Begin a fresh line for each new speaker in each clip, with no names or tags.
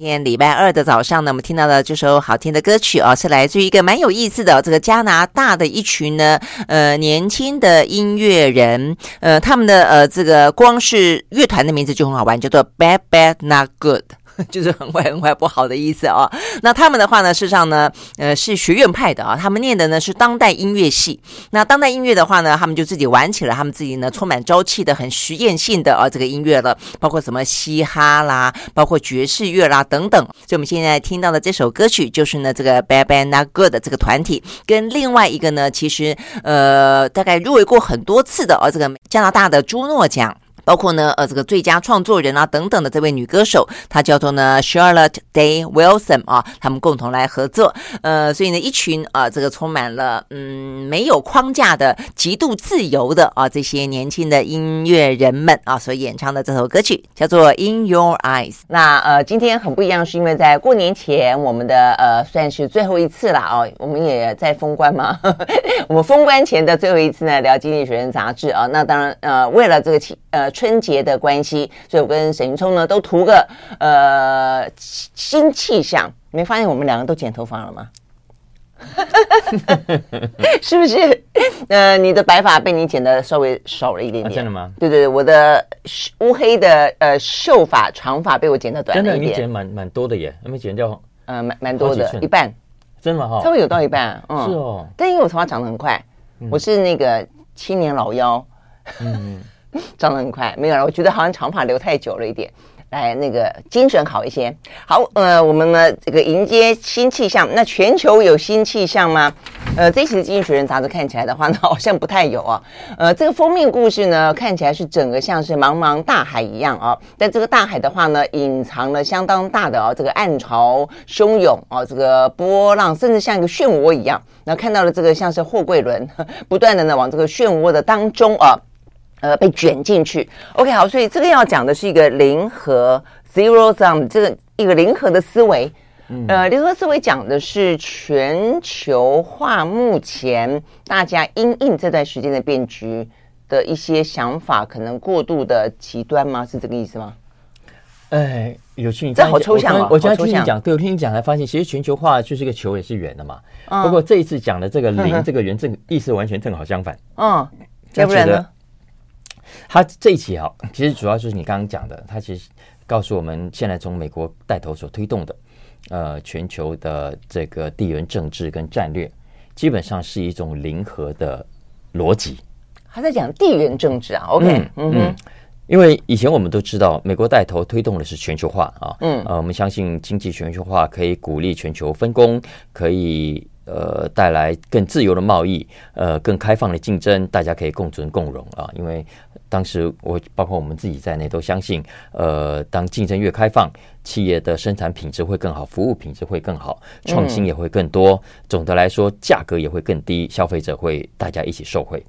今天礼拜二的早上呢，我们听到的这首好听的歌曲啊，是来自于一个蛮有意思的这个加拿大的一群呢，呃，年轻的音乐人，呃，他们的呃这个光是乐团的名字就很好玩，叫做 Bad Bad Not Good。就是很坏很坏不好的意思啊、那他们的话呢，事实上呢，呃，是学院派的啊。他们念的呢是当代音乐系。那当代音乐的话呢，他们就自己玩起了他们自己呢充满朝气的、很实验性的啊这个音乐了，包括什么嘻哈啦，包括爵士乐啦等等。所以我们现在听到的这首歌曲，就是呢这个 Bad Bad Not Good 的这个团体，跟另外一个呢，其实呃大概入围过很多次的啊这个加拿大的朱诺奖。包括呢，呃，这个最佳创作人啊等等的这位女歌手，她叫做呢 Charlotte Day Wilson 啊，他们共同来合作，呃，所以呢，一群啊，这个充满了嗯没有框架的、极度自由的啊这些年轻的音乐人们啊所演唱的这首歌曲叫做 In Your Eyes。那呃，今天很不一样，是因为在过年前，我们的呃算是最后一次了哦，我们也在封关嘛，我们封关前的最后一次呢，聊《经济学人》杂志啊。那当然呃，为了这个呃。春节的关系，所以我跟沈云聪呢都图个呃新气象。你没发现我们两个都剪头发了吗？是不是？呃，你的白发被你剪的稍微少了一点点。啊、
真的吗？
对对对，我的乌黑的呃秀发长发被我剪的短了一点。
真的，你剪蛮蛮多的耶，还没剪掉。
嗯、呃，蛮蛮多的，一半。
真的吗？哈，
稍微有到一半。嗯，
是哦。
但因为我头发长得很快，嗯、我是那个青年老妖。嗯。长得很快，没有了。我觉得好像长发留太久了一点，来那个精神好一些。好，呃，我们呢这个迎接新气象。那全球有新气象吗？呃，这期的《经济学人》杂志看起来的话呢，好像不太有啊。呃，这个封面故事呢，看起来是整个像是茫茫大海一样啊。但这个大海的话呢，隐藏了相当大的啊这个暗潮汹涌啊，这个波浪，甚至像一个漩涡一样。那看到了这个像是货柜轮，不断的呢往这个漩涡的当中啊。呃，被卷进去。OK，好，所以这个要讲的是一个零和 zero sum 这个一个零和的思维。嗯、呃，零和思维讲的是全球化目前大家因应这段时间的变局的一些想法，可能过度的极端吗？是这个意思吗？
哎，有趣，
这好抽象啊！
我刚才听你讲，对我听你讲才发现，其实全球化就是一个球也是圆的嘛。嗯、不过这一次讲的这个零 这个圆，正意思完全正好相反。
嗯，要不然呢？
他这一期啊，其实主要就是你刚刚讲的，他其实告诉我们，现在从美国带头所推动的，呃，全球的这个地缘政治跟战略，基本上是一种零和的逻辑。
他在讲地缘政治啊，OK，嗯，嗯，嗯，
因为以前我们都知道，美国带头推动的是全球化啊，嗯，呃，我们相信经济全球化可以鼓励全球分工，可以。呃，带来更自由的贸易，呃，更开放的竞争，大家可以共存共荣啊。因为当时我包括我们自己在内都相信，呃，当竞争越开放，企业的生产品质会更好，服务品质会更好，创新也会更多。嗯、总的来说，价格也会更低，消费者会大家一起受惠。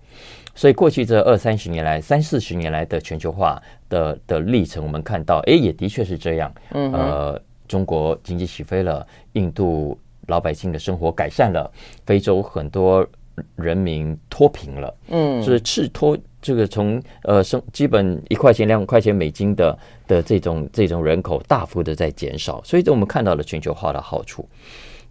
所以过去这二三十年来，三四十年来的全球化的的历程，我们看到，哎，也的确是这样。嗯，呃，中国经济起飞了，印度。老百姓的生活改善了，非洲很多人民脱贫了，嗯，就是赤脱这个从呃生基本一块钱两块钱美金的的这种这种人口大幅的在减少，所以这我们看到了全球化的好处。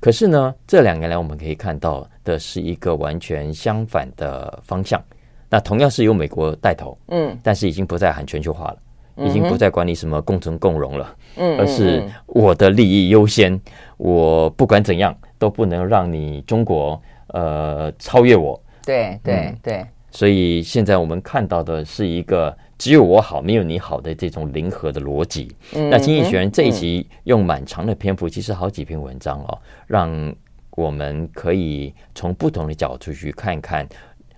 可是呢，这两年来我们可以看到的是一个完全相反的方向。那同样是由美国带头，嗯，但是已经不再喊全球化了。已经不再管你什么共存共荣了，嗯，而是我的利益优先，我不管怎样都不能让你中国呃超越我。
对对对，
所以现在我们看到的是一个只有我好没有你好的这种零和的逻辑。那经济学人这一集用蛮长的篇幅，其实好几篇文章哦，让我们可以从不同的角度去看一看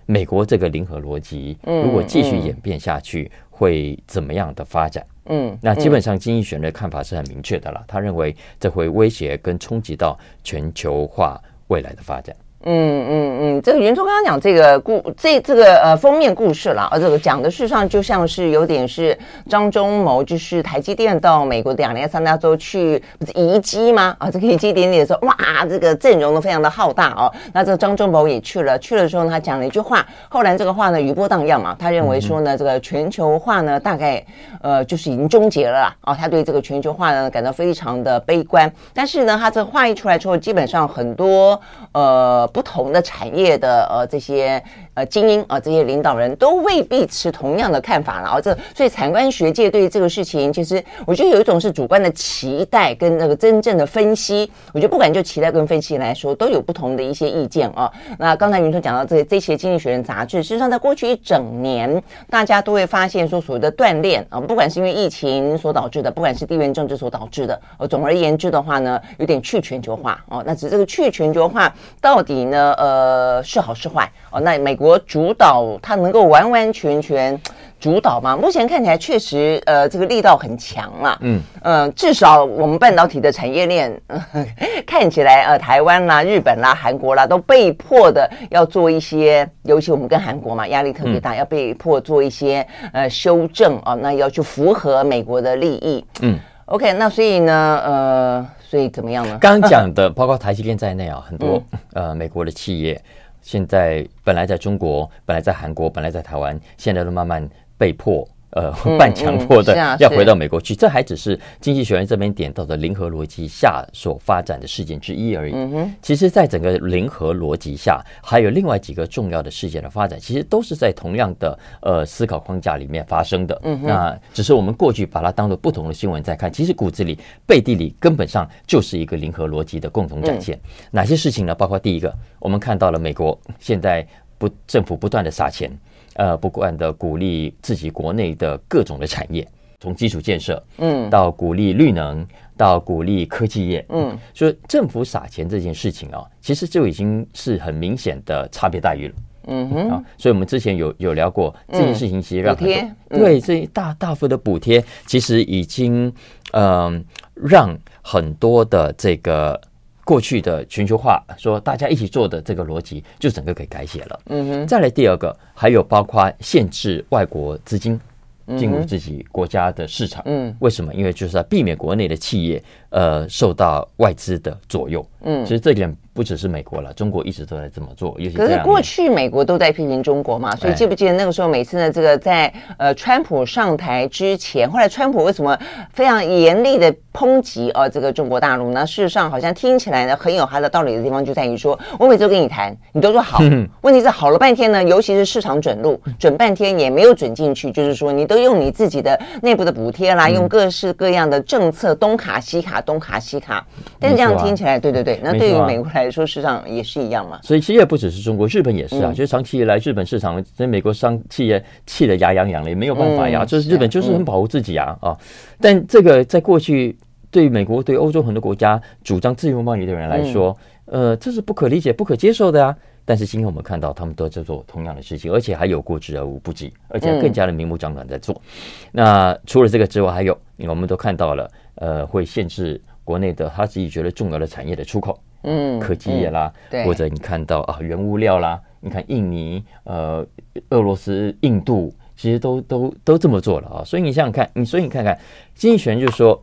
美国这个零和逻辑，如果继续演变下去。会怎么样的发展？嗯，那基本上经济学人的看法是很明确的了。他认为这会威胁跟冲击到全球化未来的发展。
嗯嗯嗯，这个元秋刚刚讲这个故这这个呃封面故事了，呃，这个讲的事实上就像是有点是张忠谋，就是台积电到美国两年三大洲去不是移机吗？啊，这个移机典礼的时候，哇，这个阵容都非常的浩大哦。那这个张忠谋也去了，去了之后呢他讲了一句话，后来这个话呢余波荡漾嘛，他认为说呢，这个全球化呢大概呃就是已经终结了啦，啊，他对这个全球化呢感到非常的悲观。但是呢，他这个话一出来之后，基本上很多呃。不同的产业的呃这些呃精英啊、这些领导人都未必持同样的看法了啊，这所以产官学界对于这个事情，其实我觉得有一种是主观的期待跟那个真正的分析。我觉得不管就期待跟分析来说，都有不同的一些意见啊。那刚才云特讲到这些这些《经济学人》杂志，事实上在过去一整年，大家都会发现说所谓的锻炼啊，不管是因为疫情所导致的，不管是地缘政治所导致的，呃，总而言之的话呢，有点去全球化哦。那只这个去全球化到底。呢，呃，是好是坏哦？那美国主导，它能够完完全全主导吗？目前看起来确实，呃，这个力道很强啊。嗯，呃，至少我们半导体的产业链，呃，看起来，呃，台湾啦、日本啦、韩国啦，都被迫的要做一些，尤其我们跟韩国嘛，压力特别大，嗯，要被迫做一些呃修正啊，那要去符合美国的利益。嗯，OK，那所以呢，呃。所以怎么样呢？
刚刚讲的，包括台积电在内啊，很多、嗯、呃美国的企业，现在本来在中国，本来在韩国，本来在台湾，现在都慢慢被迫。呃，半强迫的要回到美国去，这还只是经济学人这边点到的零和逻辑下所发展的事件之一而已。其实，在整个零和逻辑下，还有另外几个重要的事件的发展，其实都是在同样的呃思考框架里面发生的。那只是我们过去把它当做不同的新闻在看，其实骨子里、背地里根本上就是一个零和逻辑的共同展现。哪些事情呢？包括第一个，我们看到了美国现在不政府不断的撒钱。呃，不断的鼓励自己国内的各种的产业，从基础建设，嗯，到鼓励绿能，到鼓励科技业，嗯，所以政府撒钱这件事情啊，其实就已经是很明显的差别待遇了，嗯哼，啊，所以我们之前有有聊过这件事情，其实让很多、嗯、对这一大大幅的补贴，其实已经嗯、呃、让很多的这个。过去的全球化说大家一起做的这个逻辑，就整个给改写了。嗯哼。再来第二个，还有包括限制外国资金进入自己国家的市场。嗯。为什么？因为就是要避免国内的企业呃受到外资的左右。嗯。其实这点。不只是美国了，中国一直都在这么做。尤其可是过去美国都在批评中国嘛，所以记不记得那个时候，每次呢，这个在呃川普上台之前，后来川普为什么非常严厉的抨击啊这个中国大陆呢？事实上，好像听起来呢很有他的道理的地方，就在于说我每次都跟你谈，你都说好，问题是好了半天呢，尤其是市场准入，准半天也没有准进去，就是说你都用你自己的内部的补贴啦，用各式各样的政策东卡西卡，东卡西卡，但是这样听起来，对对对，那对于美国来。来说，市场也是一样嘛，所以其实也不只是中国，日本也是啊。嗯、就是长期以来，日本市场跟美国商企业气得牙痒痒的，也没有办法呀。嗯、就是日本就是很保护自己啊、嗯、啊。但这个在过去，对美国、对欧洲很多国家主张自由贸易的人来说，嗯、呃，这是不可理解、不可接受的啊。但是今天我们看到，他们都在做同样的事情，而且还有过之而无不及，而且更加的明目张胆在做。嗯、那除了这个之外，还有我们都看到了，呃，会限制国内的他自己觉得重要的产业的出口。嗯，科技业啦，嗯、或者你看到啊，原物料啦，你看印尼、呃，俄罗斯、印度，其实都都都这么做了啊。所以你想想看，你所以你看看，经济学人就说，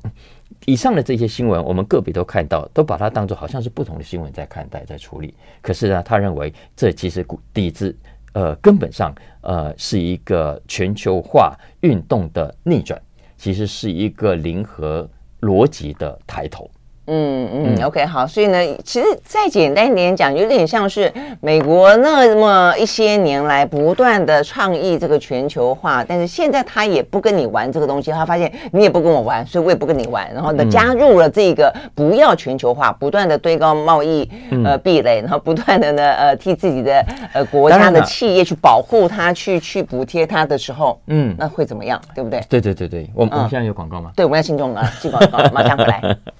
以上的这些新闻，我们个别都看到，都把它当做好像是不同的新闻在看待、在处理。可是呢，他认为这其实底子呃根本上呃是一个全球化运动的逆转，其实是一个零和逻辑的抬头。
嗯嗯，OK，好，所以呢，其实再简单一点讲，有点像是美国那么一些年来不断的倡议这个全球化，但是现在他也不跟你玩这个东西，他发现你也不跟我玩，所以我也不跟你玩，然后呢，加入了这个不要全球化，不断的堆高贸易呃壁垒，然后不断的呢呃替自己的呃国家的企业去保护它，去去补贴它的时候，嗯，那会怎么样，对不对？
对对对对，我们我们现在有广告吗？
对，我们要听众了，进广告，马上回来。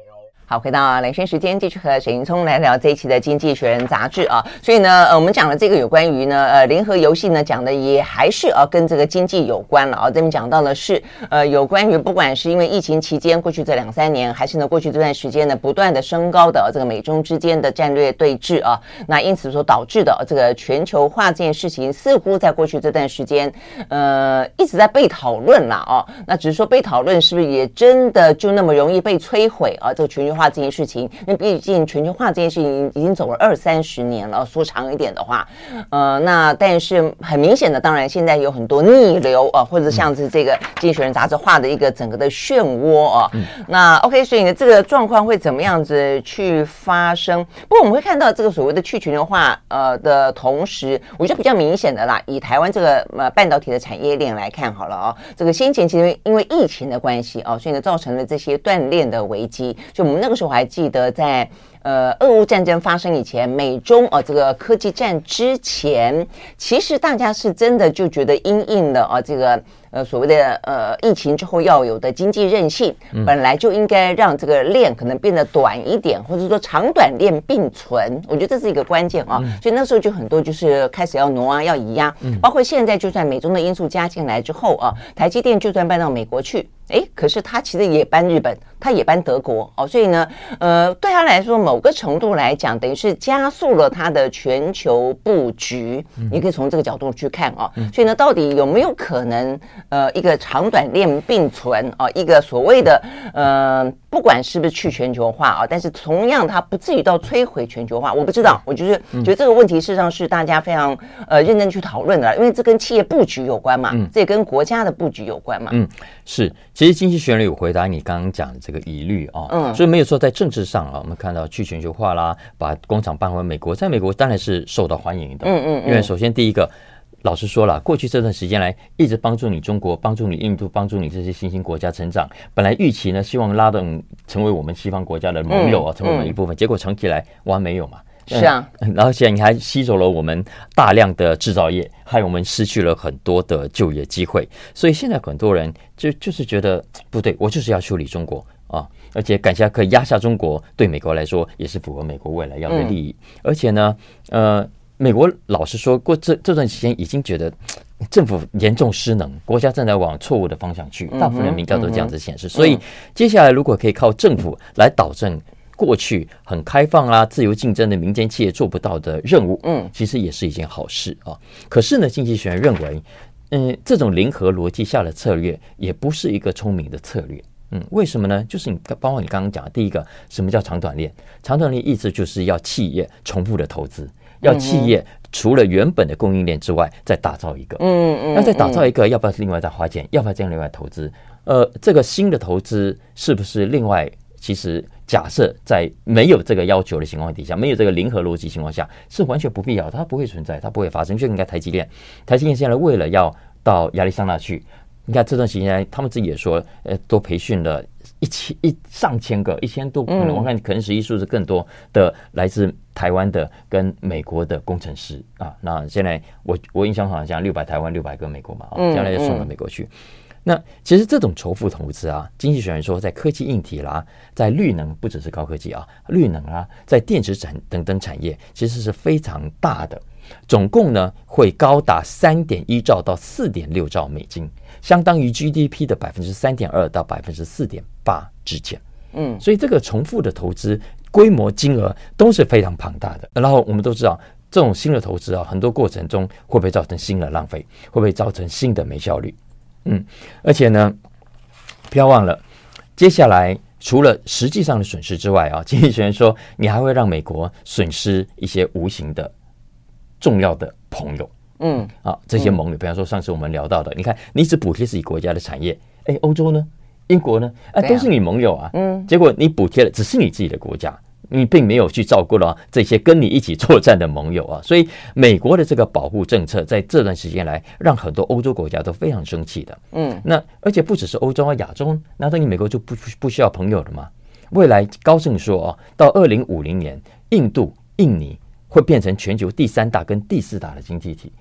好，回到兰萱时间，继续和沈云聪来聊这一期的《经济学人》杂志啊。所以呢，呃，我们讲了这个有关于呢，呃，联合游戏呢，讲的也还是啊，跟这个经济有关了啊。这边讲到的是，呃，有关于不管是因为疫情期间过去这两三年，还是呢过去这段时间呢，不断的升高的这个美中之间的战略对峙啊，那因此所导致的这个全球化这件事情，似乎在过去这段时间，呃，一直在被讨论了啊。那只是说被讨论是不是也真的就那么容易被摧毁啊？这个全球化。化这件事情，因为毕竟全球化这件事情已经走了二三十年了，说长一点的话，呃，那但是很明显的，当然现在有很多逆流啊，或者像是这个《经济学人》杂志画的一个整个的漩涡啊。嗯、那 OK，所以呢，这个状况会怎么样子去发生？不过我们会看到这个所谓的去全球化呃的同时，我觉得比较明显的啦，以台湾这个呃半导体的产业链来看好了啊，这个先前其实因为疫情的关系啊，所以呢造成了这些断链的危机，就我们那。那时候我还记得，在呃俄乌战争发生以前，美中啊、呃、这个科技战之前，其实大家是真的就觉得因应了啊这个。呃，所谓的呃疫情之后要有的经济韧性，本来就应该让这个链可能变得短一点，或者说长短链并存。我觉得这是一个关键啊。所以那时候就很多就是开始要挪啊，要移啊，包括现在就算美中的因素加进来之后啊，台积电就算搬到美国去，诶，可是它其实也搬日本，它也搬德国哦。所以呢，呃，对他来说，某个程度来讲，等于是加速了它的全球布局。你可以从这个角度去看啊。所以呢，到底有没有可能？呃，一个长短链并存啊，一个所谓的呃，不管是不是去全球化啊，但是同样它不至于到摧毁全球化，我不知道。我就是觉得这个问题事实上是大家非常呃认真去讨论的，因为这跟企业布局有关嘛，这也跟国家的布局有关嘛。
嗯，是。其实经济学人有回答你刚刚讲的这个疑虑啊，嗯，所以没有说在政治上啊，我们看到去全球化啦，把工厂搬回美国，在美国当然是受到欢迎的，嗯嗯，因为首先第一个。老实说了，过去这段时间来一直帮助你中国、帮助你印度、帮助你这些新兴国家成长。本来预期呢，希望拉动成为我们西方国家的盟友啊，成为我们一部分。结果长期来完没有嘛？
是啊。
然后现在你还吸走了我们大量的制造业，害我们失去了很多的就业机会。所以现在很多人就就是觉得不对，我就是要修理中国啊，而且感谢可以压下中国，对美国来说也是符合美国未来要的利益。而且呢，呃。美国老实说过，这这段时间已经觉得 政府严重失能，国家正在往错误的方向去。大部分的民调都这样子显示。所以接下来如果可以靠政府来导正过去很开放啊、自由竞争的民间企业做不到的任务，嗯，其实也是一件好事啊。可是呢，经济学人认为，嗯，这种零和逻辑下的策略也不是一个聪明的策略。嗯，为什么呢？就是你包括你刚刚讲的第一个，什么叫长短链？长短链意思就是要企业重复的投资。要企业除了原本的供应链之外，再打造一个。嗯嗯。那再打造一个，要不要另外再花钱？要不要这样另外投资？呃，这个新的投资是不是另外？其实假设在没有这个要求的情况底下，没有这个零和逻辑情况下，是完全不必要，它不会存在，它不会发生。就应该台积电，台积电现在为了要到亚利桑那去，你看这段时间，他们自己也说，呃，都培训了。一千一上千个，一千多可能我看可能实际数字更多的来自台湾的跟美国的工程师啊。那现在我我印象好像六百台湾六百个美国嘛啊，将来就送到美国去。那其实这种仇富投资啊，经济学人说，在科技硬体啦，在绿能不只是高科技啊，绿能啊，在电子产等等产业，其实是非常大的。总共呢会高达三点一兆到四点六兆美金。相当于 GDP 的百分之三点二到百分之四点八之间，嗯，所以这个重复的投资规模金额都是非常庞大的。然后我们都知道，这种新的投资啊，很多过程中会不会造成新的浪费？会不会造成新的没效率？嗯，而且呢，不要忘了，接下来除了实际上的损失之外啊，经济学人说，你还会让美国损失一些无形的重要的朋友。嗯，啊，这些盟友，比方说上次我们聊到的，你看，你只补贴自己国家的产业，哎，欧洲呢，英国呢，啊，都是你盟友啊，嗯，结果你补贴的只是你自己的国家，你并没有去照顾到这些跟你一起作战的盟友啊，所以美国的这个保护政策在这段时间来，让很多欧洲国家都非常生气的，嗯，那而且不只是欧洲啊，亚洲，难道你美国就不不需要朋友了吗？未来高盛说啊，到二零五零年，印度、印尼会变成全球第三大跟第四大的经济体。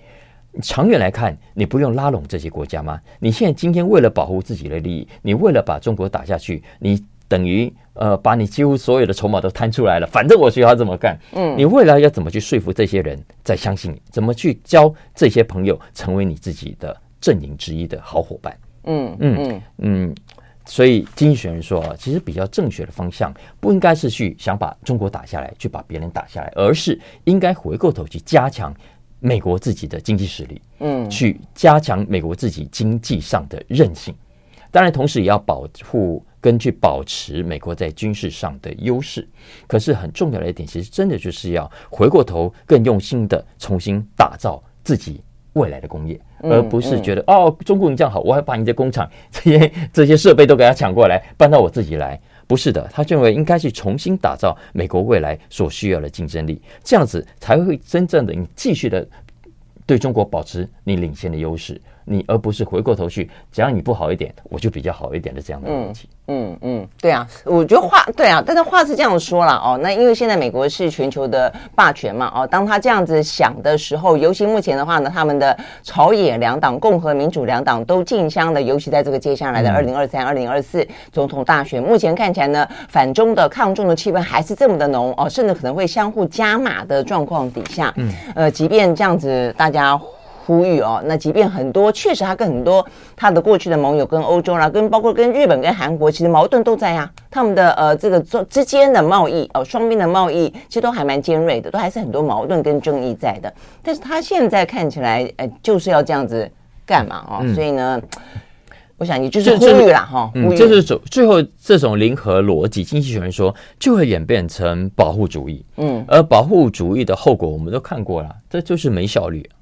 长远来看，你不用拉拢这些国家吗？你现在今天为了保护自己的利益，你为了把中国打下去，你等于呃把你几乎所有的筹码都摊出来了，反正我需要这么干。嗯，你未来要怎么去说服这些人再相信你？怎么去教这些朋友成为你自己的阵营之一的好伙伴？嗯嗯嗯嗯。所以经济学人说啊，其实比较正确的方向不应该是去想把中国打下来，去把别人打下来，而是应该回过头去加强美国自己的经济实力，嗯，去加强美国自己经济上的韧性。当然，同时也要保护跟去保持美国在军事上的优势。可是很重要的一点，其实真的就是要回过头更用心的重新打造自己未来的工业。而不是觉得哦，中国你这样好，我还把你的工厂 这些这些设备都给他抢过来，搬到我自己来。不是的，他认为应该去重新打造美国未来所需要的竞争力，这样子才会真正的你继续的对中国保持你领先的优势。你而不是回过头去，只要你不好一点，我就比较好一点的这样的问题。
嗯嗯，对啊，我觉得话对啊，但是话是这样说了哦。那因为现在美国是全球的霸权嘛哦，当他这样子想的时候，尤其目前的话呢，他们的朝野两党，共和民主两党都竞相的，尤其在这个接下来的二零二三、二零二四总统大选，目前看起来呢，反中的抗中的气氛还是这么的浓哦，甚至可能会相互加码的状况底下，嗯呃，即便这样子，大家。呼吁哦，那即便很多确实他跟很多他的过去的盟友跟欧洲啦，跟包括跟日本跟韩国，其实矛盾都在啊。他们的呃这个之之间的贸易哦，双边的贸易其实都还蛮尖锐的，都还是很多矛盾跟争议在的。但是他现在看起来，呃，就是要这样子干嘛哦？嗯、所以呢，我想你就是呼吁啦哈，
嗯，就是走最后这种零和逻辑，经济学人说就会演变成保护主义。嗯，而保护主义的后果我们都看过了，这就是没效率。啊，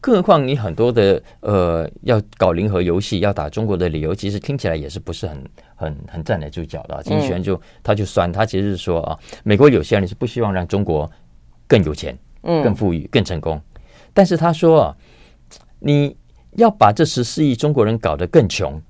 更何况你很多的呃，要搞零和游戏，要打中国的理由，其实听起来也是不是很很很站得住脚的。经济学人就他就酸，他其实是说啊，美国有些人是不希望让中国更有钱、更富裕、更成功，但是他说啊，你要把这十四亿中国人搞得更穷，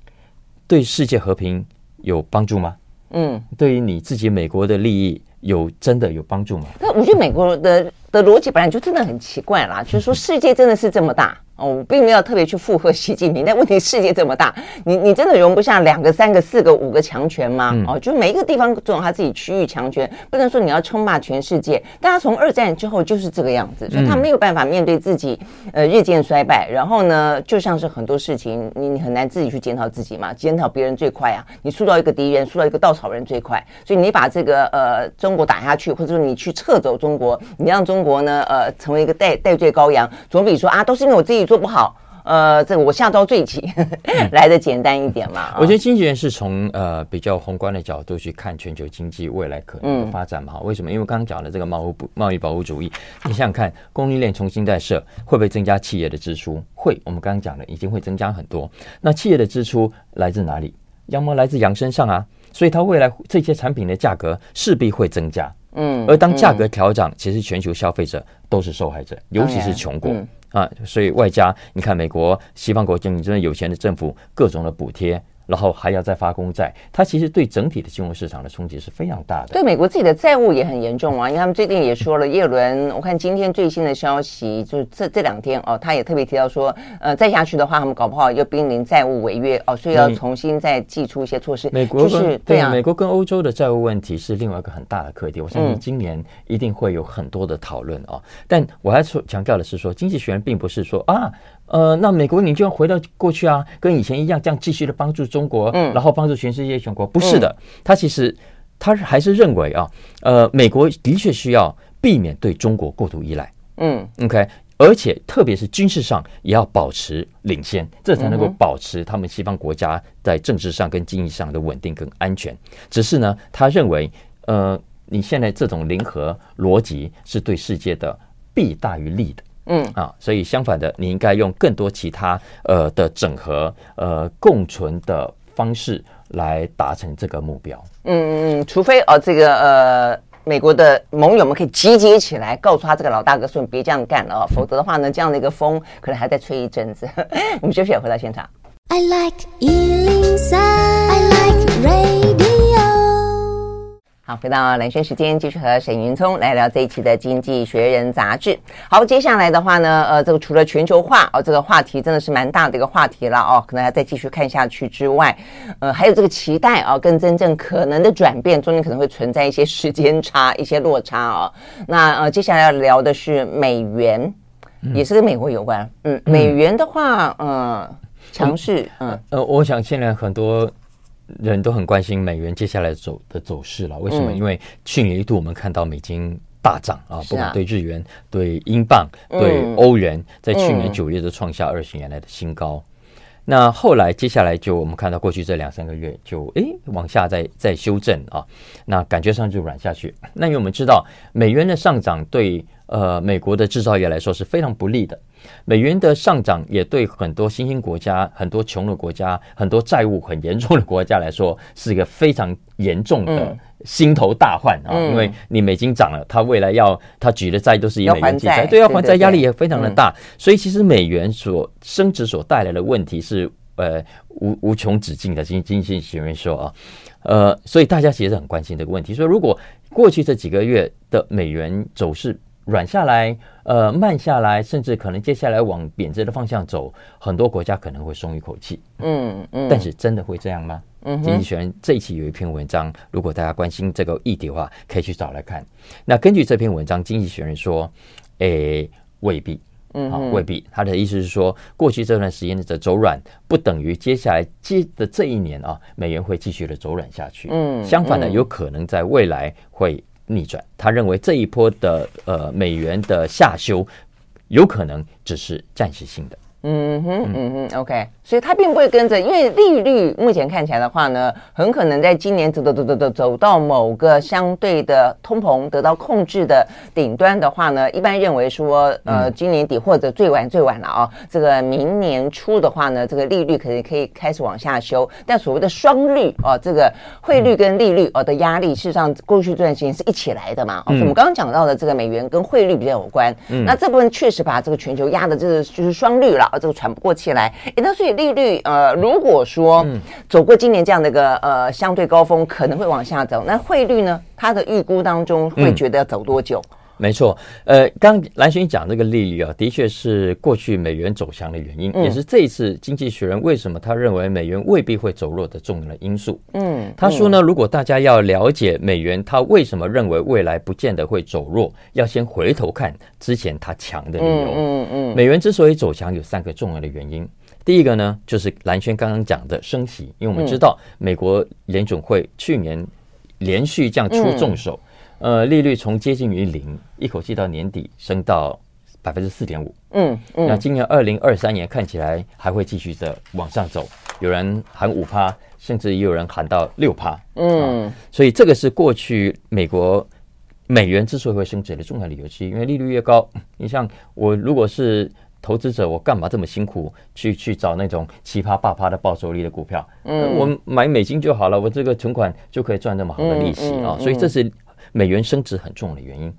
对世界和平有帮助吗？嗯，对于你自己美国的利益有真的有帮助吗？
那我觉得美国的。的逻辑本来就真的很奇怪啦，就是说 世界真的是这么大。哦，我并没有特别去附和习近平，但问题世界这么大，你你真的容不下两个、三个、四个、五个强权吗？嗯、哦，就每一个地方总有他自己区域强权，不能说你要称霸全世界。大家从二战之后就是这个样子，所以他没有办法面对自己呃日渐衰败，然后呢，就像是很多事情，你你很难自己去检讨自己嘛，检讨别人最快啊，你塑造一个敌人，塑造一个稻草人最快，所以你把这个呃中国打下去，或者说你去撤走中国，你让中国呢呃成为一个代代罪羔羊，总比说啊都是因为我自己做不好。呃，这个我下周最急 来的简单一点嘛。
嗯、我觉得经纪人是从呃比较宏观的角度去看全球经济未来可能的发展嘛。嗯、为什么？因为刚刚讲的这个贸易贸易保护主义，你想想看，供应链重新再设会不会增加企业的支出？会。我们刚刚讲的已经会增加很多。那企业的支出来自哪里？要么来自羊身上啊。所以它未来这些产品的价格势必会增加。嗯。而当价格调涨，其实全球消费者都是受害者，尤其是穷国。嗯啊，所以外加你看，美国西方国家，你真的有钱的政府各种的补贴。然后还要再发公债，它其实对整体的金融市场的冲击是非常大的。
对美国自己的债务也很严重啊，因为他们最近也说了，耶伦，我看今天最新的消息，就是这这两天哦，他也特别提到说，呃，再下去的话，他们搞不好又濒临债务违约哦，所以要重新再祭出一些措施。
美国就是对啊，美国跟欧洲的债务问题是另外一个很大的课题，我相信今年一定会有很多的讨论啊。但我还说强调的是说，经济学人并不是说啊。呃，那美国你就要回到过去啊，跟以前一样，这样继续的帮助中国，嗯，然后帮助全世界全国，不是的，他其实他还是认为啊，呃，美国的确需要避免对中国过度依赖，嗯，OK，而且特别是军事上也要保持领先，这才能够保持他们西方国家在政治上跟经济上的稳定跟安全。只是呢，他认为，呃，你现在这种零和逻辑是对世界的弊大于利的。嗯啊，所以相反的，你应该用更多其他呃的整合呃共存的方式来达成这个目标。
嗯嗯，除非哦这个呃美国的盟友们可以集结起来，告诉他这个老大哥说你别这样干了哦，否则的话呢，这样的一个风可能还在吹一阵子。我们休息，回到现场。I like 好，回到蓝轩时间，继续和沈云聪来聊这一期的《经济学人》杂志。好，接下来的话呢，呃，这个除了全球化哦，这个话题真的是蛮大的一个话题了哦，可能要再继续看下去之外，呃，还有这个期待啊、哦，跟真正可能的转变中间可能会存在一些时间差、一些落差哦。那呃，接下来要聊的是美元，嗯、也是跟美国有关。嗯，美元的话，呃，强势，嗯，
呃，我想现在很多。人都很关心美元接下来走的走势了，为什么？嗯、因为去年一度我们看到美金大涨啊，啊，不管对日元、对英镑、对欧元，在去年九月都创下二十年来的新高。嗯、那后来接下来就我们看到过去这两三个月就诶往下再再修正啊，那感觉上就软下去。那因为我们知道美元的上涨对呃美国的制造业来说是非常不利的。美元的上涨也对很多新兴国家、很多穷的国家、很多债务很严重的国家来说，是一个非常严重的心头大患啊！因为你美金涨了，它未来要它举的债都是以美元计债，对，要还债压力也非常的大。所以其实美元所升值所带来的问题是呃无无穷止境的。经经济学人说啊，呃，所以大家其实很关心这个问题。所以如果过去这几个月的美元走势，软下来，呃，慢下来，甚至可能接下来往贬值的方向走，很多国家可能会松一口气。嗯嗯，但是真的会这样吗？嗯，经济学人这一期有一篇文章，如果大家关心这个议题的话，可以去找来看。那根据这篇文章，经济学人说，诶，未必，嗯，好，未必。他的意思是说，过去这段时间的走软，不等于接下来接的这一年啊，美元会继续的走软下去。嗯，相反呢，有可能在未来会。逆转，他认为这一波的呃美元的下修，有可能只是暂时性的。
嗯哼，嗯哼，OK，所以它并不会跟着，因为利率目前看起来的话呢，很可能在今年走走走走走走到某个相对的通膨得到控制的顶端的话呢，一般认为说，呃，今年底或者最晚最晚了啊，这个明年初的话呢，这个利率可能可以开始往下修。但所谓的双率哦，这个汇率跟利率哦的压力，事实上过去这段时间是一起来的嘛。我们刚刚讲到的这个美元跟汇率比较有关，那这部分确实把这个全球压的这个就是双率了。啊，这个喘不过气来，诶，那所以利率，呃，如果说走过今年这样的一个呃相对高峰，可能会往下走。那汇率呢？它的预估当中会觉得要走多久？嗯
没错，呃，刚蓝轩讲这个利率啊，的确是过去美元走强的原因，嗯、也是这一次经济学人为什么他认为美元未必会走弱的重要的因素。嗯，他说呢，如果大家要了解美元，他为什么认为未来不见得会走弱，要先回头看之前它强的理由。嗯嗯，嗯，美元之所以走强，有三个重要的原因。第一个呢，就是蓝轩刚刚讲的升息，因为我们知道美国联准会去年连续这样出重手。嗯呃，利率从接近于零，一口气到年底升到百分之四点五。嗯，那今年二零二三年看起来还会继续的往上走，有人喊五趴，甚至也有人喊到六趴。嗯、啊，所以这个是过去美国美元之所以会升值的重要理由之一，因为利率越高，你像我如果是投资者，我干嘛这么辛苦去去找那种奇葩八趴的报酬率的股票？嗯，我买美金就好了，我这个存款就可以赚那么好的利息啊，所以这是。美元升值很重要的原因，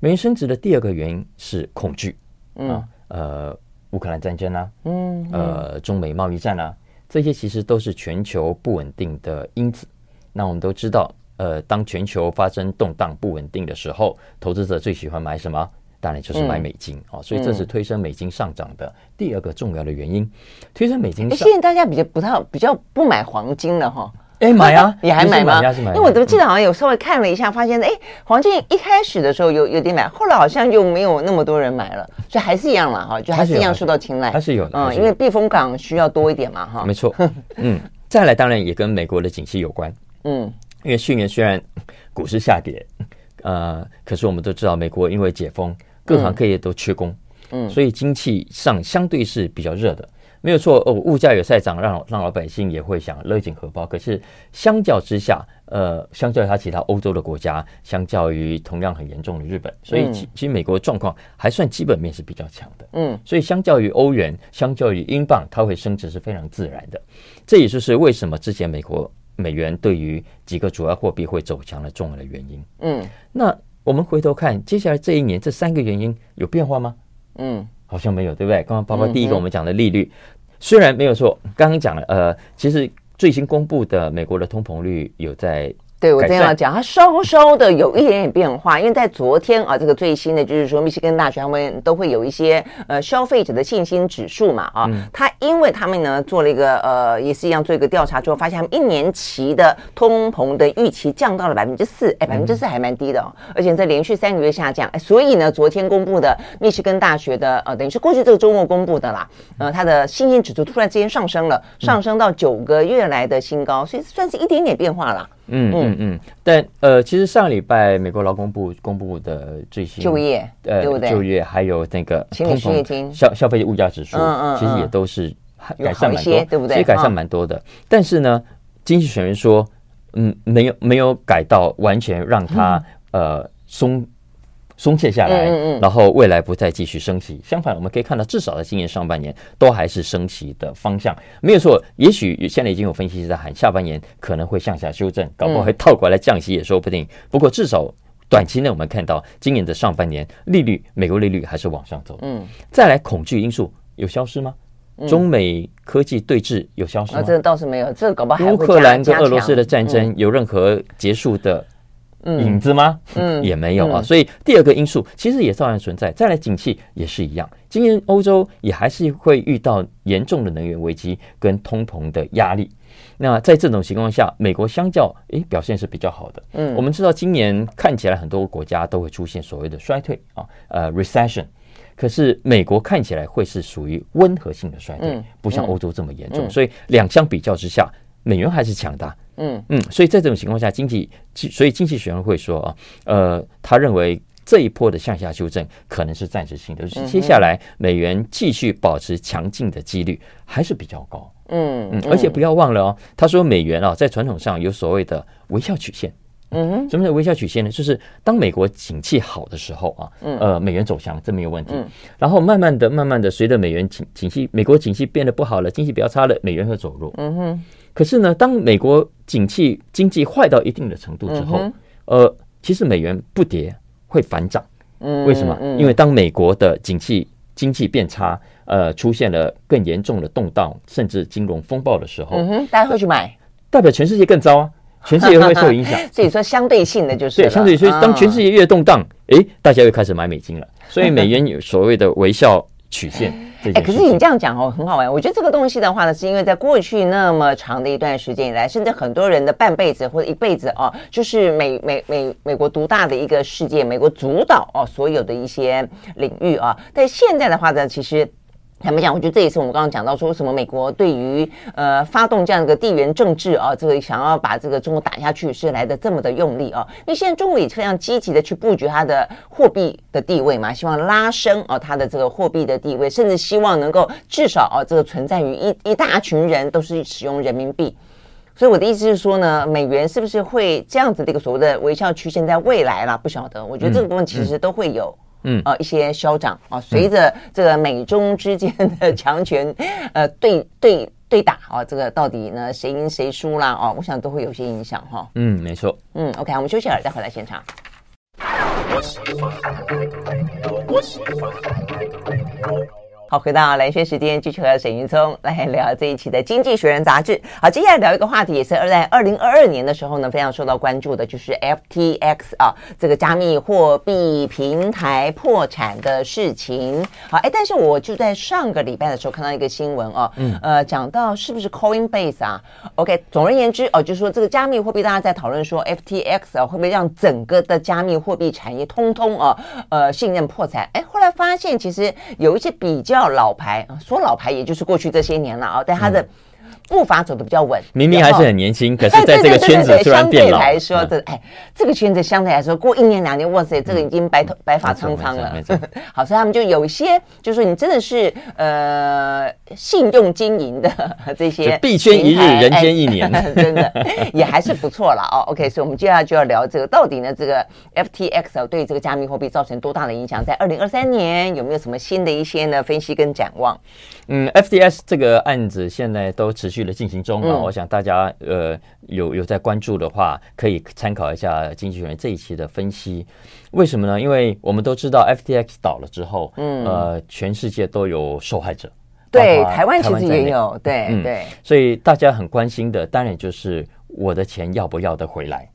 美元升值的第二个原因是恐惧，啊，呃，乌克兰战争啊，嗯，呃，中美贸易战啊，这些其实都是全球不稳定的因子。那我们都知道，呃，当全球发生动荡不稳定的时候，投资者最喜欢买什么？当然就是买美金哦，所以这是推升美金上涨的第二个重要的原因。推升美金上，
现在大家比较不太比较不买黄金了哈。
哎，买啊！
你还买吗？因为我都记得好像有稍微看了一下，发现哎，黄金一开始的时候有有点买，后来好像就没有那么多人买了，所以还是一样了，哈，就还是一样受到青睐，
还是有的，
嗯，因为避风港需要多一点嘛，哈，
没错，嗯，再来当然也跟美国的景气有关，嗯，因为去年虽然股市下跌，呃，可是我们都知道美国因为解封，各行各业都缺工，嗯，所以经济上相对是比较热的。没有错哦，物价有在涨，让让老百姓也会想勒紧荷包。可是相较之下，呃，相较于它其他欧洲的国家，相较于同样很严重的日本，所以其其实美国状况还算基本面是比较强的。嗯，所以相较于欧元，相较于英镑，它会升值是非常自然的。这也就是为什么之前美国美元对于几个主要货币会走强的重要的原因。嗯，那我们回头看接下来这一年这三个原因有变化吗？嗯。好像没有，对不对？刚刚包括第一个我们讲的利率，虽然没有错，刚刚讲了，呃，其实最新公布的美国的通膨率有在
对，我这样讲，它稍稍的有一点点变化，因为在昨天啊，这个最新的就是说，密西根大学他们都会有一些呃消费者的信心指数嘛啊，它、嗯、因为他们呢做了一个呃也是一样做一个调查之后，发现他们一年期的通膨的预期降到了百分之四，哎，百分之四还蛮低的哦，而且在连续三个月下降，哎，所以呢，昨天公布的密西根大学的呃，等于是过去这个周末公布的啦，呃，它的信心指数突然之间上升了，上升到九个月来的新高，所以算是一点点变化了。
嗯嗯嗯，但呃，其实上礼拜美国劳工部公布的最新
就业，呃，对对
就业还有那个
通膨
消消费物价指数，嗯嗯，其实也都是改善蛮多，对不对？其实改善蛮多的。嗯、但是呢，经济学人说，嗯，没有没有改到完全让它、嗯、呃松。松懈下来，然后未来不再继续升息。相反，我们可以看到，至少在今年上半年都还是升息的方向，没有错。也许现在已经有分析师在喊下半年可能会向下修正，搞不好会倒过来降息也说不定。不过至少短期内我们看到今年的上半年利率，美国利率还是往上走。嗯，再来恐惧因素有消失吗？中美科技对峙有消失吗？
这个倒是没有，这个搞不好。乌
克兰跟俄罗斯的战争有任何结束的？影子吗？嗯，也没有啊。所以第二个因素其实也照样存在。再来，景气也是一样。今年欧洲也还是会遇到严重的能源危机跟通膨的压力。那在这种情况下，美国相较诶表现是比较好的。嗯，我们知道今年看起来很多国家都会出现所谓的衰退啊，呃，recession。可是美国看起来会是属于温和性的衰退，不像欧洲这么严重。所以两相比较之下，美元还是强大。嗯嗯，所以在这种情况下，经济，所以经济学人会说啊，呃，他认为这一波的向下修正可能是暂时性的，就是接下来美元继续保持强劲的几率还是比较高。嗯嗯，而且不要忘了哦，他说美元啊，在传统上有所谓的微笑曲线。嗯哼，什么叫微笑曲线呢？就是当美国景气好的时候啊，呃，美元走强，这没有问题。然后慢慢的、慢慢的，随着美元景景气，美国景气变得不好了，经济比较差了，美元会走弱。嗯哼。可是呢，当美国景气经济坏到一定的程度之后，嗯、呃，其实美元不跌会反涨。嗯，为什么？因为当美国的景气经济变差，呃，出现了更严重的动荡，甚至金融风暴的时候，
嗯哼，大家会去买，
代表全世界更糟啊，全世界会受影响。
所以说，相对性的就是
对，相对所以当全世界越动荡，诶，大家又开始买美金了。所以美元有所谓的微笑曲线。哎、欸，可是你这样讲哦，很好玩。我觉得这个东西的话呢，是因为在过去那么长的一段时间以来，甚至很多人的半辈子或者一辈子哦，就是美美美美国独大的一个世界，美国主导哦所有的一些领域啊。但现在的话呢，其实。坦白讲，我觉得这也是我们刚刚讲到说，为什么美国对于呃发动这样一个地缘政治啊，这个想要把这个中国打下去是来的这么的用力啊？因为现在中国也非常积极的去布局它的货币的地位嘛，希望拉升啊它的这个货币的地位，甚至希望能够至少啊这个存在于一一大群人都是使用人民币。所以我的意思是说呢，美元是不是会这样子的一个所谓的微笑曲线在未来啦？不晓得，我觉得这个部分其实都会有。呃，一些消长啊，随着这个美中之间的强权，呃，对对对打啊，这个到底呢谁赢谁输啦？啊，我想都会有些影响哈。嗯，没错。
嗯，OK，我们休息了，再回来现场。好，回到蓝轩时间，继续和沈云聪来聊这一期的《经济学人》杂志。好，接下来聊一个话题，也是在二零二二年的时候呢，非常受到关注的，就是 FTX 啊，这个加密货币平台破产的事情。好，哎，但是我就在上个礼拜的时候看到一个新闻哦，嗯，呃，讲到是不是 Coinbase 啊？OK，总而言之哦，就是说这个加密货币，大家在讨论说 FTX 啊，会不会让整个的加密货币产业通通啊，呃，信任破产？哎，会发现其实有一些比较。老牌，说老牌也就是过去这些年了啊，但它的步伐走的比较稳，
明明还是很年轻，可是在这个圈子突然变老。
相对来说这，哎，这个圈子相对来说过一年两年，哇塞，这个已经白头白发苍苍了。好，所以他们就有一些，就是说你真的是呃信用经营的这些
币圈一日人间一年，
真的也还是不错了哦。OK，所以我们接下来就要聊这个到底呢，这个 FTX 对这个加密货币造成多大的影响？在二零二三年有没有什么新的一些呢分析跟展望？
嗯，FTX 这个案子现在都持续。的进行中啊，我想大家呃有有在关注的话，可以参考一下《经济学人》这一期的分析。为什么呢？因为我们都知道 FTX 倒了之后，嗯呃，全世界都有受害者，
对，台湾其实也有，对对，
所以大家很关心的，当然就是我的钱要不要得回来。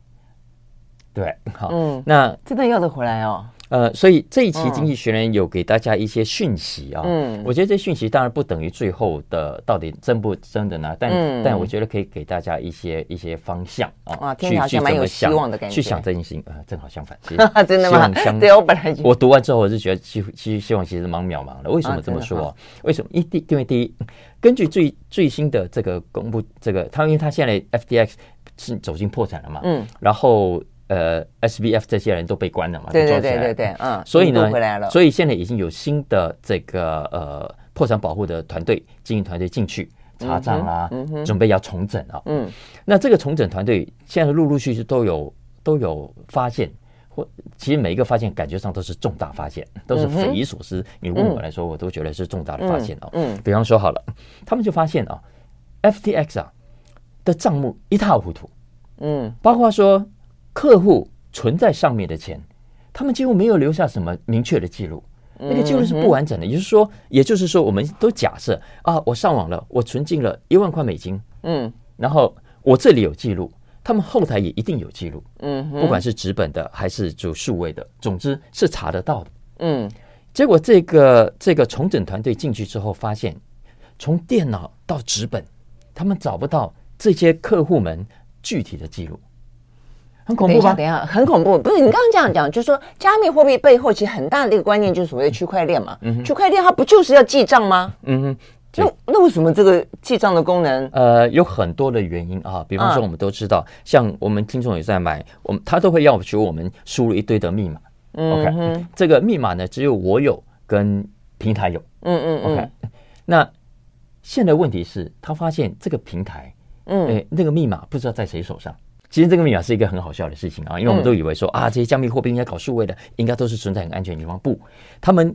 对，好，嗯，那
真的要得回来哦。
呃，所以这一期《经济学人》有给大家一些讯息啊，
嗯，
我觉得这讯息当然不等于最后的到底真不真的呢，但、嗯、但我觉得可以给大家一些一些方向啊，
啊，听起来好像蛮有希望的感觉，
去想这件事情啊，正好相反，
真的吗？对，我本来就
我读完之后我是觉得希希希望其实蛮渺茫的，为什么这么说？啊、为什么？一第因为第一，根据最最新的这个公布，这个他因为他现在 FDX 是走进破产了嘛，
嗯，
然后。呃，SBF 这些人都被关了嘛？
对对对对对，嗯，
所以呢，所以现在已经有新的这个呃破产保护的团队、经营团队进去查账啦，准备要重整啊。
嗯，
那这个重整团队现在陆陆续续都有都有发现，或其实每一个发现感觉上都是重大发现，都是匪夷所思。你问我来说，我都觉得是重大的发现啊。嗯，比方说好了，他们就发现啊，FTX 啊的账目一塌糊涂。
嗯，
包括说。客户存在上面的钱，他们几乎没有留下什么明确的记录，那个记录是不完整的。也就是说，也就是说，我们都假设啊，我上网了，我存进了一万块美金，
嗯，
然后我这里有记录，他们后台也一定有记录，
嗯，
不管是纸本的还是就数位的，总之是查得到的，
嗯。
结果这个这个重整团队进去之后，发现从电脑到纸本，他们找不到这些客户们具体的记录。很恐怖吧？
等一下，很恐怖。不是你刚刚这样讲，就是说加密货币背后其实很大的一个观念就是所谓的区块链嘛。
嗯，
区块链它不就是要记账吗？
嗯哼。
那那为什么这个记账的功能？
呃，有很多的原因啊。比方说，我们都知道，像我们听众也在买，我们他都会要求我们输入一堆的密码。
嗯
，OK，这个密码呢，只有我有跟平台有。
嗯嗯嗯。
OK，那现在问题是，他发现这个平台，
嗯，
哎，那个密码不知道在谁手上。其实这个密码是一个很好笑的事情啊，因为我们都以为说啊，这些加密货币应该搞数位的，应该都是存在很安全的地方。不，他们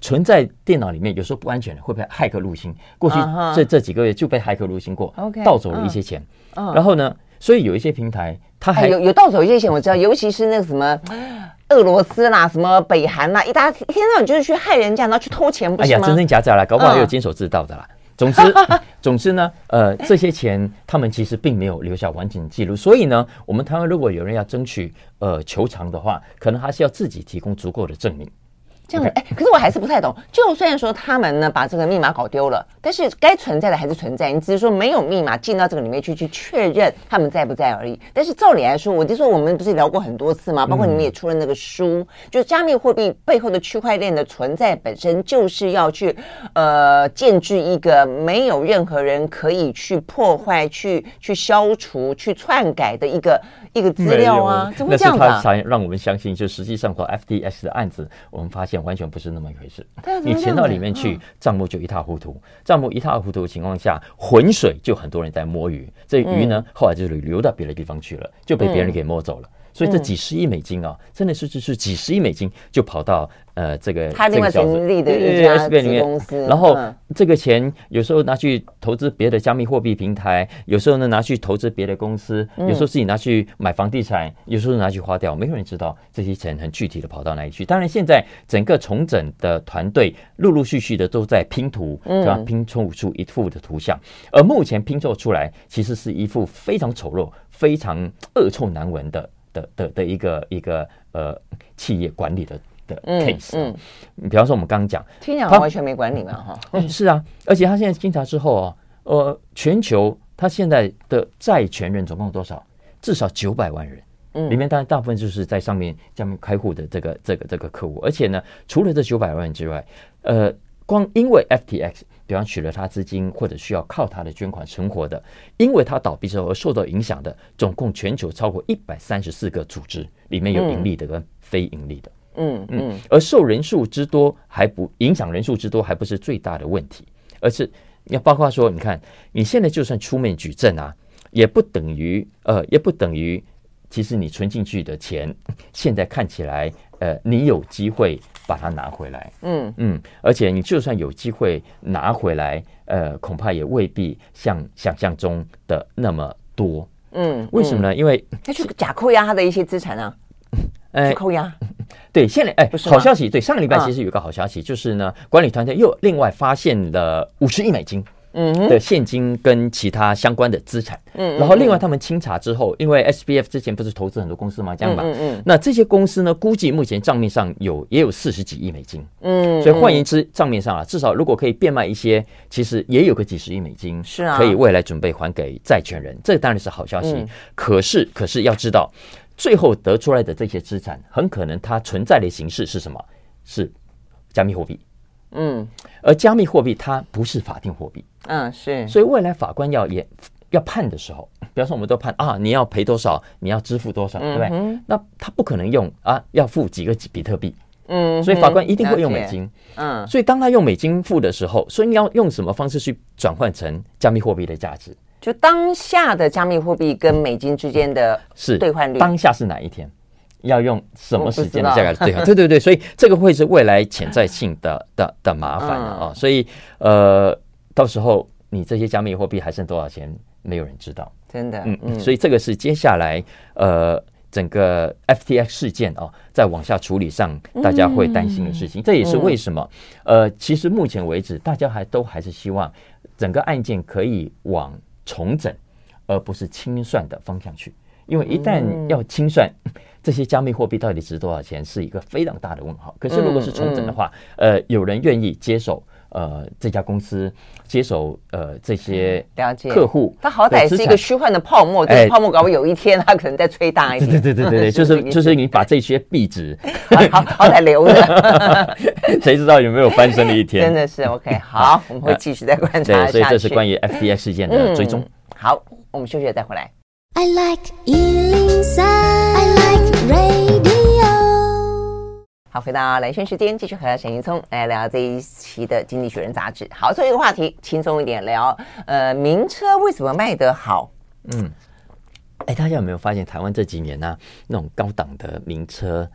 存在电脑里面，有时候不安全的，会被骇客入侵。过去这这几个月就被骇客入侵过，盗走了一些钱。然后呢，所以有一些平台，它还
有有盗走一些钱，我知道，尤其是那个什么 俄罗斯啦、什么北韩啦，一大一天到晚就是去害人家，然后去偷钱，不是吗？
哎呀，真真假假啦，搞不好也有监守自盗的啦。总之，总之呢，呃，这些钱他们其实并没有留下完整记录，所以呢，我们台湾如果有人要争取呃求偿的话，可能还是要自己提供足够的证明。
这样子，哎，可是我还是不太懂。就算说他们呢把这个密码搞丢了，但是该存在的还是存在。你只是说没有密码进到这个里面去去确认他们在不在而已。但是照理来说，我就说我们不是聊过很多次吗？包括你们也出了那个书，嗯、就加密货币背后的区块链的存在本身就是要去呃建制一个没有任何人可以去破坏、去去消除、去篡改的一个一个资料啊。怎么会这样子、啊？
那是他才让我们相信，就实际上和 FDS 的案子，我们发现。完全不是那么一回事。你潜到里面去，账目就一塌糊涂。账目一塌糊涂的情况下，浑水就很多人在摸鱼。这鱼呢，后来就流到别的地方去了，就被别人给摸走了。所以这几十亿美金啊，真的是就是几十亿美金就跑到。呃，这个
他另外成立的一家子公司，
然后这个钱有时候拿去投资别的加密货币平台，有时候呢拿去投资别的公司，有时候自己拿去买房地产，有时候拿去花掉，没有人知道这些钱很具体的跑到哪里去。当然，现在整个重整的团队陆陆续续的都在拼图，是吧？拼凑出一幅的图像，而目前拼凑出来其实是一幅非常丑陋、非常恶臭难闻的的的的一个一个呃企业管理的。的 case，嗯，嗯，比方说我们刚刚讲，
听讲完全没管理嘛，哈，
嗯，是啊，而且他现在经查之后啊，呃，全球他现在的债权人总共有多少？至少九百万人，嗯，里面当然大部分就是在上面下面开户的这个这个这个客户，而且呢，除了这九百万人之外，呃，光因为 FTX，比方取了他资金或者需要靠他的捐款存活的，因为他倒闭之后而受到影响的，总共全球超过一百三十四个组织，里面有盈利的跟非盈利的。
嗯嗯嗯，
而受人数之多还不影响人数之多还不是最大的问题，而是要包括说，你看你现在就算出面举证啊，也不等于呃，也不等于其实你存进去的钱现在看起来呃，你有机会把它拿回来。
嗯
嗯，而且你就算有机会拿回来，呃，恐怕也未必像想象中的那么多。
嗯，
为什么呢？因为
他去假扣押他的一些资产啊，去扣押。
对，现在哎，好消息。对，上个礼拜其实有个好消息，就是呢，管理团队又另外发现了五十亿美金。的现金跟其他相关的资产，嗯，然后另外他们清查之后，因为 SBF 之前不是投资很多公司吗？这样吧，嗯嗯，那这些公司呢，估计目前账面上有也有四十几亿美金，嗯，所以换言之，账面上啊，至少如果可以变卖一些，其实也有个几十亿美金，是啊，可以未来准备还给债权人，这当然是好消息。可是，可是要知道，最后得出来的这些资产，很可能它存在的形式是什么？是加密货币。嗯，而加密货币它不是法定货币，嗯，是，所以未来法官要也要判的时候，比方说我们都判啊，你要赔多少，你要支付多少，对不对？那他不可能用啊，要付几个比特币，嗯，所以法官一定会用美金，嗯，所以当他用美金付的时候，所以你要用什么方式去转换成加密货币的价值？
就当下的加密货币跟美金之间的是兑换率，
当下是哪一天？要用什么时间的价格兑换？对对对，所以这个会是未来潜在性的的的麻烦啊、哦！所以呃，到时候你这些加密货币还剩多少钱，没有人知道，真的。嗯嗯，所以这个是接下来呃整个 FTX 事件啊、哦，在往下处理上大家会担心的事情。这也是为什么呃，其实目前为止大家还都还是希望整个案件可以往重整而不是清算的方向去，因为一旦要清算。这些加密货币到底值多少钱，是一个非常大的问号。可是如果是重整的话，呃，有人愿意接手，呃，这家公司接手，呃，这些客户，
他好歹是一个虚幻的泡沫，这个泡沫搞不好有一天他可能再吹大一点。
对对对对对，就是就是你把这些壁纸
好好歹留着，
谁知道有没有翻身的一天？
真的是 OK。好，我们会继续再观察、呃。
对，所以这是关于 FTX 事件的追踪、嗯。
好，我们休息再回来。I like 103, I like radio。好，回到兰萱时间，继续和沈云聪来聊这一期的《经济学人》杂志。好，最后一个话题，轻松一点聊。呃，名车为什么卖得好？
嗯，哎，大家有没有发现台湾这几年呢、啊，那种高档的名车？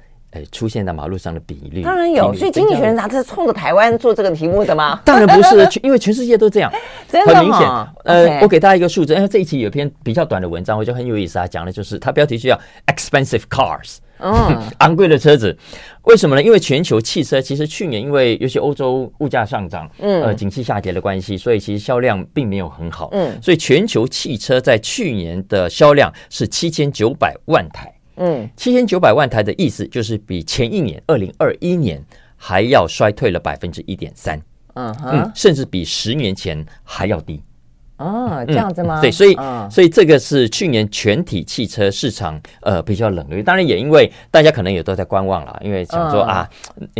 出现在马路上的比例
当然有，所以《经济学人》杂志冲着台湾做这个题目的吗？
当然不是，因为全世界都这样，很明显。呃，我给大家一个数字，因为这一期有一篇比较短的文章，我觉得很有意思啊，讲的就是它标题就叫 “expensive cars”，嗯，昂贵的车子。为什么呢？因为全球汽车其实去年因为尤其欧洲物价上涨，嗯，呃，景气下跌的关系，所以其实销量并没有很好，嗯，所以全球汽车在去年的销量是七千九百万台。嗯，七千九百万台的意思就是比前一年二零二一年还要衰退了百分之一点三，嗯哼，甚至比十年前还要低。
哦，这样子吗？
嗯、对，所以、嗯、所以这个是去年全体汽车市场呃比较冷的，当然也因为大家可能也都在观望了，因为想说、嗯、啊，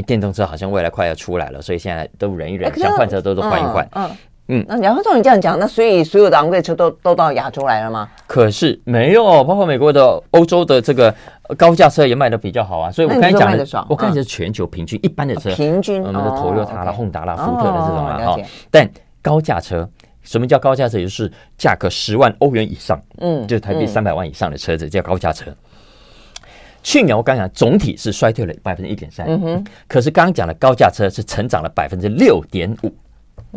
电动车好像未来快要出来了，所以现在都忍一忍，想换车都都换一换。嗯。嗯
嗯，那然后照你这样讲，那所以所有的昂贵车都都到亚洲来了吗？
可是没有，包括美国的、欧洲的这个高价车也卖的比较好啊。所以我刚才讲的，我看的是全球平均一般的车，平均我们的 Toyota 啦、宏达啦、福特的这种啊。哈，但高价车，什么叫高价车？也就是价格十万欧元以上，嗯，就是台币三百万以上的车子叫高价车。去年我刚讲总体是衰退了百分之一点三，嗯哼，可是刚刚讲的高价车是成长了百分之六点五。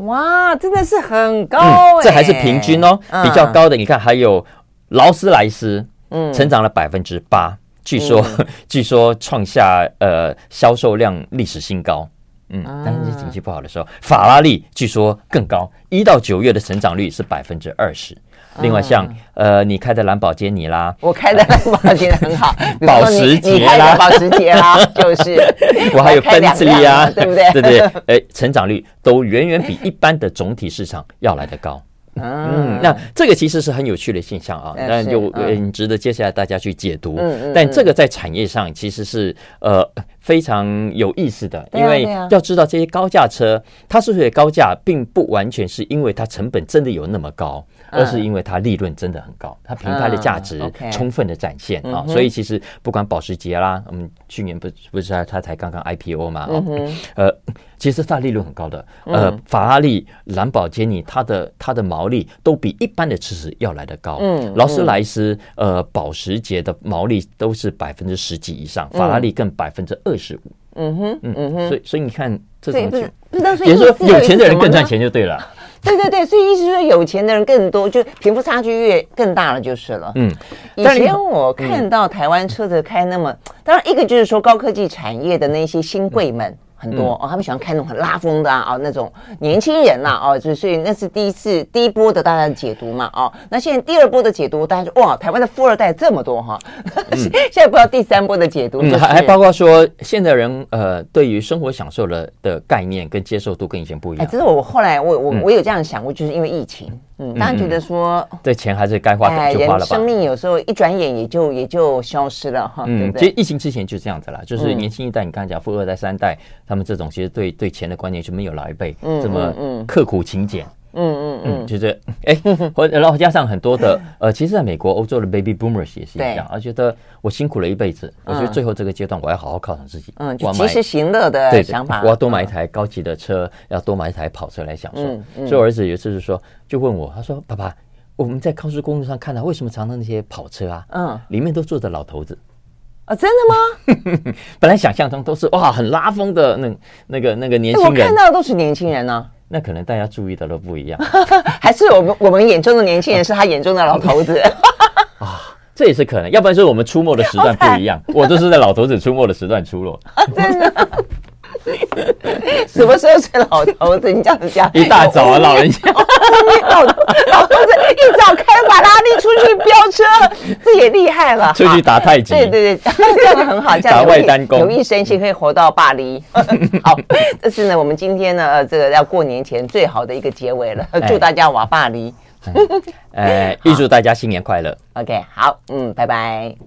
哇，真的是很高哎、欸嗯！
这还是平均哦，嗯、比较高的你看还有劳斯莱斯，嗯，成长了百分之八，据说、嗯、据说创下呃销售量历史新高，嗯，啊、但是经济不好的时候，法拉利据说更高，一到九月的成长率是百分之二十。另外像，像呃，你开的兰博基尼啦，
我开的兰博基尼很好，
保时捷啦，
保时捷啦，就是
我还有奔驰呀，对不对？对对，哎，成长率都远远比一般的总体市场要来得高。嗯，那这个其实是很有趣的现象啊，那就很值得接下来大家去解读。嗯，但这个在产业上其实是呃非常有意思的，因为要知道这些高价车它之所以高价，并不完全是因为它成本真的有那么高。而是因为它利润真的很高，它品牌的价值充分的展现啊，所以其实不管保时捷啦，我们去年不不是它才刚刚 IPO 嘛，呃，其实它利润很高的，呃，法拉利、兰博基尼，它的它的毛利都比一般的车子要来得高，嗯劳斯莱斯、呃，保时捷的毛利都是百分之十几以上，法拉利更百分之二十五，嗯哼，嗯哼，所以所以你看这种，也就是说有钱的人更赚钱就对了。
对对对，所以意思是说，有钱的人更多，就贫富差距越更大了，就是了。嗯，以前我看到台湾车子开那么，当然一个就是说高科技产业的那些新贵们，很多、嗯、哦，他们喜欢看那种很拉风的啊，哦、那种年轻人呐、啊，哦，就所以那是第一次第一波的大家的解读嘛，哦，那现在第二波的解读，大家说哇，台湾的富二代这么多哈，嗯、现在不知道第三波的解读、就是，
还、嗯、还包括说现在人呃，对于生活享受的的概念跟接受度跟以前不一样。
哎，这是我后来我我我有这样想过，就是因为疫情。嗯，当然觉得说，
这钱还是该花的就花了吧。
生命有时候一转眼也就也就消失了哈。嗯，
其实疫情之前就这样子啦，就是年轻一代，你刚才讲富二代、三代，他们这种其实对对钱的观念就没有老一辈这么刻苦勤俭。嗯嗯嗯，就是哎，或然后加上很多的呃，其实在美国、欧洲的 baby boomers 也是一样，而觉得我辛苦了一辈子，我觉得最后这个阶段我要好好犒赏自己。
嗯，就及时行乐的想法。
我要多买一台高级的车，要多买一台跑车来享受。所以我儿子有一次就说，就问我，他说：“爸爸。”我们在高速公路上看到，为什么常常那些跑车啊，嗯，里面都坐着老头子
啊？真的吗？
本来想象中都是哇，很拉风的那那个那个年轻人，我
看到的都是年轻人呢。
那可能大家注意的都不一样，
还是我们我们眼中的年轻人是他眼中的老头子
啊？这也是可能，要不然就是我们出没的时段不一样，我就是在老头子出没的时段出没，
真的。什么时候是老头子？你这样子讲，
一大早啊，老人家，
老头老头子一早开法拉利出去飙车，这也厉害了。
出去打太极，
对对对，这样子很好，这样
打外单弓，
有益身心，可以活到巴黎。好，这是呢，我们今天呢，这个要过年前最好的一个结尾了。祝大家瓦巴黎，
呃，预祝大家新年快乐。
OK，好，嗯，拜拜。